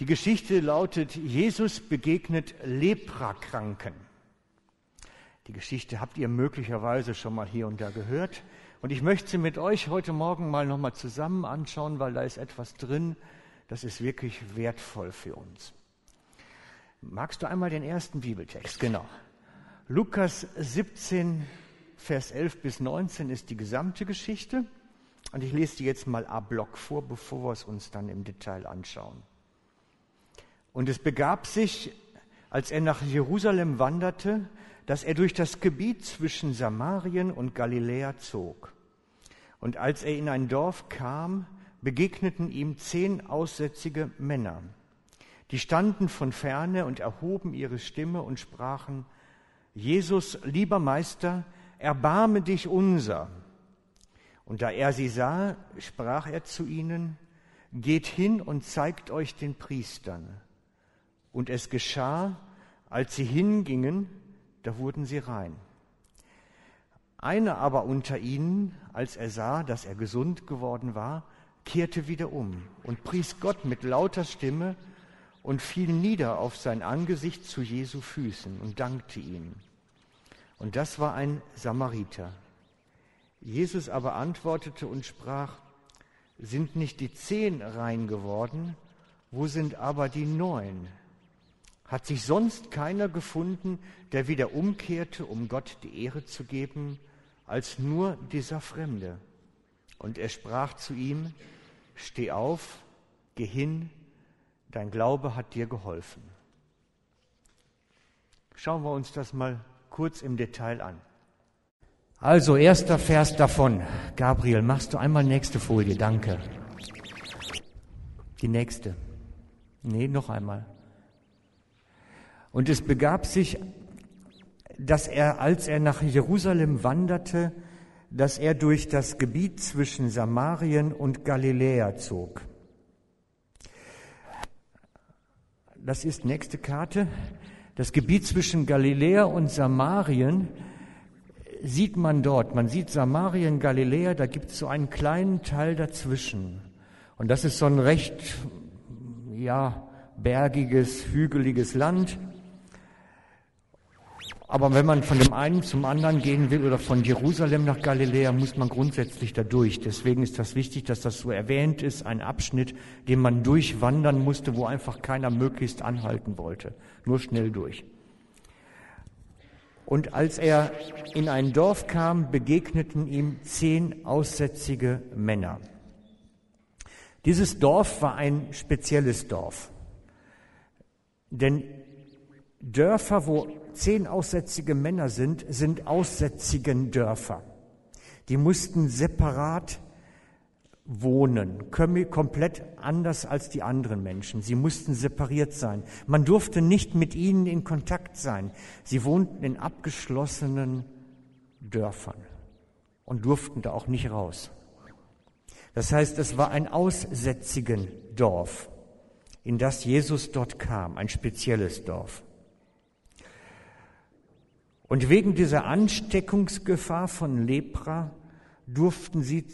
Die Geschichte lautet, Jesus begegnet Leprakranken. Die Geschichte habt ihr möglicherweise schon mal hier und da gehört. Und ich möchte sie mit euch heute Morgen mal nochmal zusammen anschauen, weil da ist etwas drin, das ist wirklich wertvoll für uns. Magst du einmal den ersten Bibeltext? Genau. Lukas 17, Vers 11 bis 19 ist die gesamte Geschichte. Und ich lese die jetzt mal a Block vor, bevor wir es uns dann im Detail anschauen. Und es begab sich, als er nach Jerusalem wanderte, dass er durch das Gebiet zwischen Samarien und Galiläa zog. Und als er in ein Dorf kam, begegneten ihm zehn aussätzige Männer. Die standen von ferne und erhoben ihre Stimme und sprachen, Jesus, lieber Meister, erbarme dich unser. Und da er sie sah, sprach er zu ihnen, Geht hin und zeigt euch den Priestern. Und es geschah, als sie hingingen, da wurden sie rein. Einer aber unter ihnen, als er sah, dass er gesund geworden war, kehrte wieder um und pries Gott mit lauter Stimme und fiel nieder auf sein Angesicht zu Jesu Füßen und dankte ihm. Und das war ein Samariter. Jesus aber antwortete und sprach, sind nicht die zehn rein geworden, wo sind aber die neun? Hat sich sonst keiner gefunden, der wieder umkehrte, um Gott die Ehre zu geben, als nur dieser Fremde? Und er sprach zu ihm, Steh auf, geh hin, dein Glaube hat dir geholfen. Schauen wir uns das mal kurz im Detail an. Also erster Vers davon. Gabriel, machst du einmal nächste Folie, danke. Die nächste. Nee, noch einmal. Und es begab sich, dass er, als er nach Jerusalem wanderte, dass er durch das Gebiet zwischen Samarien und Galiläa zog. Das ist nächste Karte. Das Gebiet zwischen Galiläa und Samarien sieht man dort. Man sieht Samarien, Galiläa, da gibt es so einen kleinen Teil dazwischen. Und das ist so ein recht, ja, bergiges, hügeliges Land. Aber wenn man von dem einen zum anderen gehen will oder von Jerusalem nach Galiläa, muss man grundsätzlich da durch. Deswegen ist das wichtig, dass das so erwähnt ist, ein Abschnitt, den man durchwandern musste, wo einfach keiner möglichst anhalten wollte. Nur schnell durch. Und als er in ein Dorf kam, begegneten ihm zehn aussätzige Männer. Dieses Dorf war ein spezielles Dorf. Denn Dörfer, wo zehn aussätzige Männer sind, sind aussätzigen Dörfer. Die mussten separat wohnen, komplett anders als die anderen Menschen. Sie mussten separiert sein. Man durfte nicht mit ihnen in Kontakt sein. Sie wohnten in abgeschlossenen Dörfern und durften da auch nicht raus. Das heißt, es war ein aussätzigen Dorf, in das Jesus dort kam, ein spezielles Dorf. Und wegen dieser Ansteckungsgefahr von Lepra durften sie,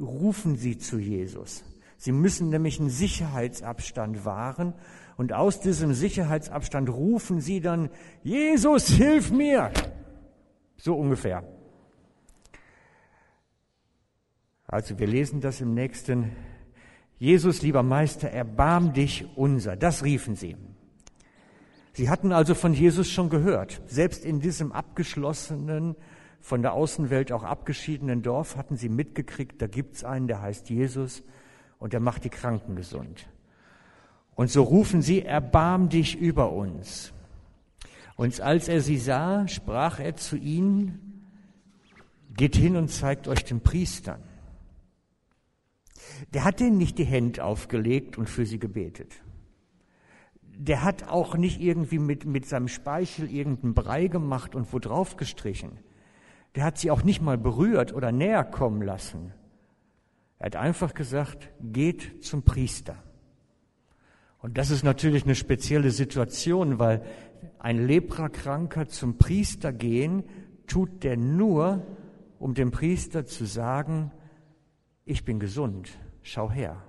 rufen sie zu Jesus. Sie müssen nämlich einen Sicherheitsabstand wahren und aus diesem Sicherheitsabstand rufen sie dann, Jesus, hilf mir! So ungefähr. Also wir lesen das im nächsten. Jesus, lieber Meister, erbarm dich unser. Das riefen sie. Sie hatten also von Jesus schon gehört. Selbst in diesem abgeschlossenen, von der Außenwelt auch abgeschiedenen Dorf hatten sie mitgekriegt, da gibt's einen, der heißt Jesus und der macht die Kranken gesund. Und so rufen sie, erbarm dich über uns. Und als er sie sah, sprach er zu ihnen, geht hin und zeigt euch den Priestern. Der hat denen nicht die Hände aufgelegt und für sie gebetet der hat auch nicht irgendwie mit, mit seinem Speichel irgendeinen Brei gemacht und wo drauf gestrichen. Der hat sie auch nicht mal berührt oder näher kommen lassen. Er hat einfach gesagt, geht zum Priester. Und das ist natürlich eine spezielle Situation, weil ein Leprakranker zum Priester gehen, tut der nur, um dem Priester zu sagen, ich bin gesund, schau her.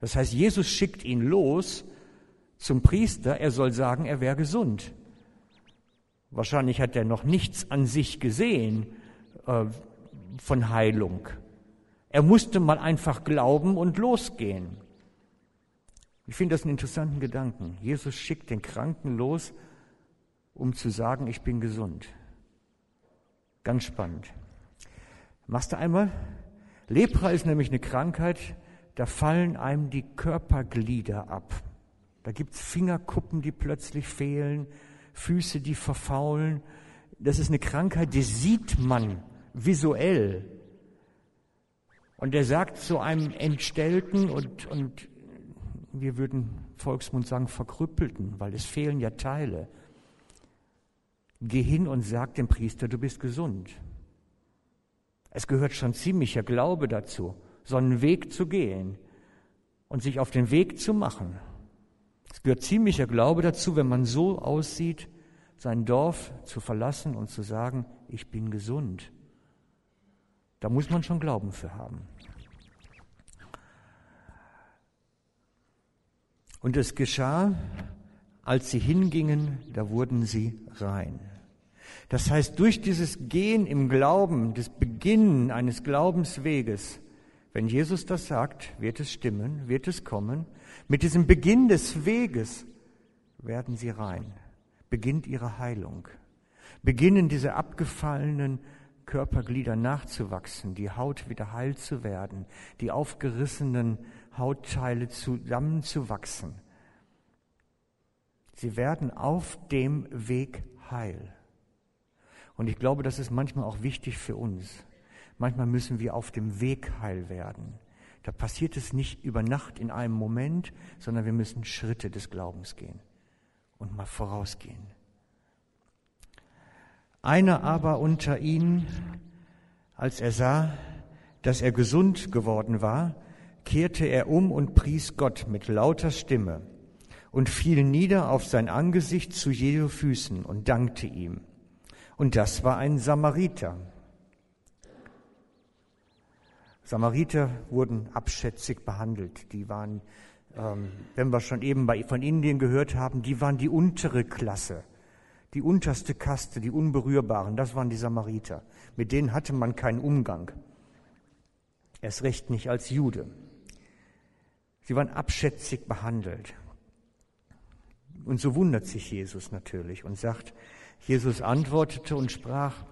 Das heißt, Jesus schickt ihn los zum Priester, er soll sagen, er wäre gesund. Wahrscheinlich hat er noch nichts an sich gesehen äh, von Heilung. Er musste mal einfach glauben und losgehen. Ich finde das einen interessanten Gedanken. Jesus schickt den Kranken los, um zu sagen, ich bin gesund. Ganz spannend. Machst du einmal? Lepra ist nämlich eine Krankheit, da fallen einem die Körperglieder ab. Da gibt es Fingerkuppen, die plötzlich fehlen, Füße, die verfaulen. Das ist eine Krankheit, die sieht man visuell. Und er sagt zu einem entstellten und, und wir würden Volksmund sagen verkrüppelten, weil es fehlen ja Teile. Geh hin und sag dem Priester, du bist gesund. Es gehört schon ziemlicher Glaube dazu, so einen Weg zu gehen und sich auf den Weg zu machen. Es gehört ziemlicher Glaube dazu, wenn man so aussieht, sein Dorf zu verlassen und zu sagen, ich bin gesund. Da muss man schon Glauben für haben. Und es geschah, als sie hingingen, da wurden sie rein. Das heißt, durch dieses Gehen im Glauben, das Beginnen eines Glaubensweges, wenn Jesus das sagt, wird es stimmen, wird es kommen. Mit diesem Beginn des Weges werden sie rein. Beginnt ihre Heilung. Beginnen diese abgefallenen Körperglieder nachzuwachsen, die Haut wieder heil zu werden, die aufgerissenen Hautteile zusammenzuwachsen. Sie werden auf dem Weg heil. Und ich glaube, das ist manchmal auch wichtig für uns. Manchmal müssen wir auf dem Weg heil werden. Da passiert es nicht über Nacht in einem Moment, sondern wir müssen Schritte des Glaubens gehen und mal vorausgehen. Einer aber unter ihnen, als er sah, dass er gesund geworden war, kehrte er um und pries Gott mit lauter Stimme und fiel nieder auf sein Angesicht zu Jesu Füßen und dankte ihm. Und das war ein Samariter. Samariter wurden abschätzig behandelt. Die waren, ähm, wenn wir schon eben bei, von Indien gehört haben, die waren die untere Klasse, die unterste Kaste, die Unberührbaren. Das waren die Samariter. Mit denen hatte man keinen Umgang. Erst recht nicht als Jude. Sie waren abschätzig behandelt. Und so wundert sich Jesus natürlich und sagt, Jesus antwortete und sprach,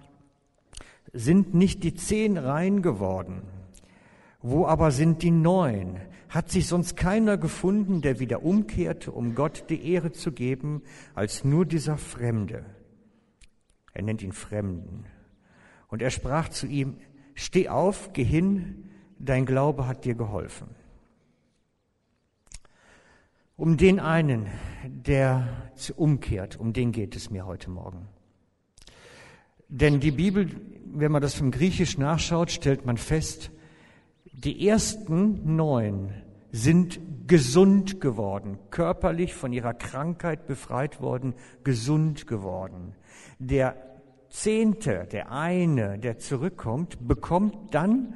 sind nicht die zehn rein geworden? Wo aber sind die neun? Hat sich sonst keiner gefunden, der wieder umkehrte, um Gott die Ehre zu geben, als nur dieser Fremde? Er nennt ihn Fremden. Und er sprach zu ihm, steh auf, geh hin, dein Glaube hat dir geholfen. Um den einen, der umkehrt, um den geht es mir heute Morgen. Denn die Bibel, wenn man das vom Griechisch nachschaut, stellt man fest, die ersten neun sind gesund geworden, körperlich von ihrer Krankheit befreit worden, gesund geworden. Der Zehnte, der eine, der zurückkommt, bekommt dann,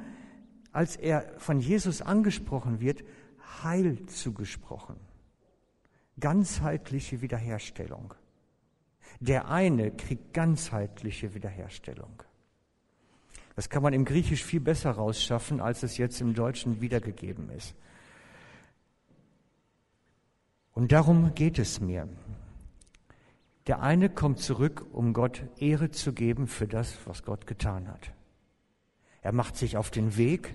als er von Jesus angesprochen wird, Heil zugesprochen ganzheitliche Wiederherstellung. Der eine kriegt ganzheitliche Wiederherstellung. Das kann man im Griechisch viel besser rausschaffen, als es jetzt im Deutschen wiedergegeben ist. Und darum geht es mir. Der eine kommt zurück, um Gott Ehre zu geben für das, was Gott getan hat. Er macht sich auf den Weg,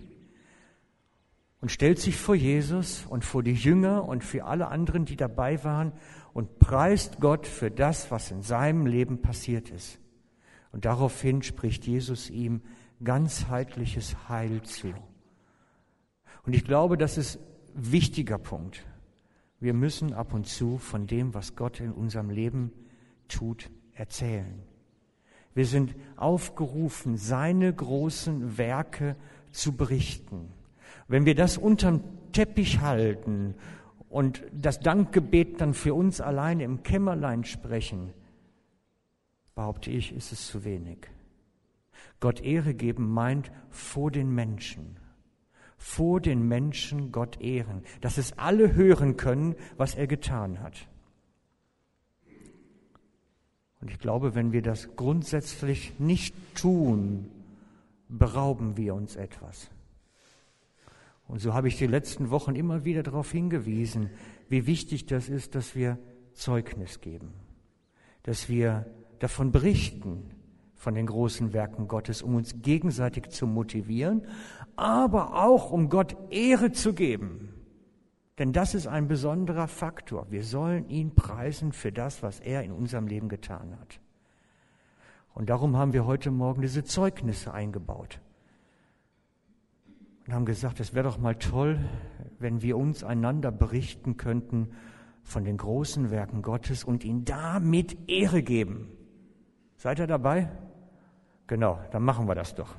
und stellt sich vor Jesus und vor die Jünger und für alle anderen, die dabei waren und preist Gott für das, was in seinem Leben passiert ist. Und daraufhin spricht Jesus ihm ganzheitliches Heil zu. Und ich glaube, das ist ein wichtiger Punkt. Wir müssen ab und zu von dem, was Gott in unserem Leben tut, erzählen. Wir sind aufgerufen, seine großen Werke zu berichten. Wenn wir das unterm Teppich halten und das Dankgebet dann für uns allein im Kämmerlein sprechen, behaupte ich, ist es zu wenig. Gott Ehre geben meint vor den Menschen, vor den Menschen Gott ehren, dass es alle hören können, was er getan hat. Und ich glaube, wenn wir das grundsätzlich nicht tun, berauben wir uns etwas. Und so habe ich die letzten Wochen immer wieder darauf hingewiesen, wie wichtig das ist, dass wir Zeugnis geben, dass wir davon berichten, von den großen Werken Gottes, um uns gegenseitig zu motivieren, aber auch um Gott Ehre zu geben. Denn das ist ein besonderer Faktor. Wir sollen ihn preisen für das, was er in unserem Leben getan hat. Und darum haben wir heute Morgen diese Zeugnisse eingebaut. Und haben gesagt, es wäre doch mal toll, wenn wir uns einander berichten könnten von den großen Werken Gottes und ihn damit Ehre geben. Seid ihr dabei? Genau, dann machen wir das doch.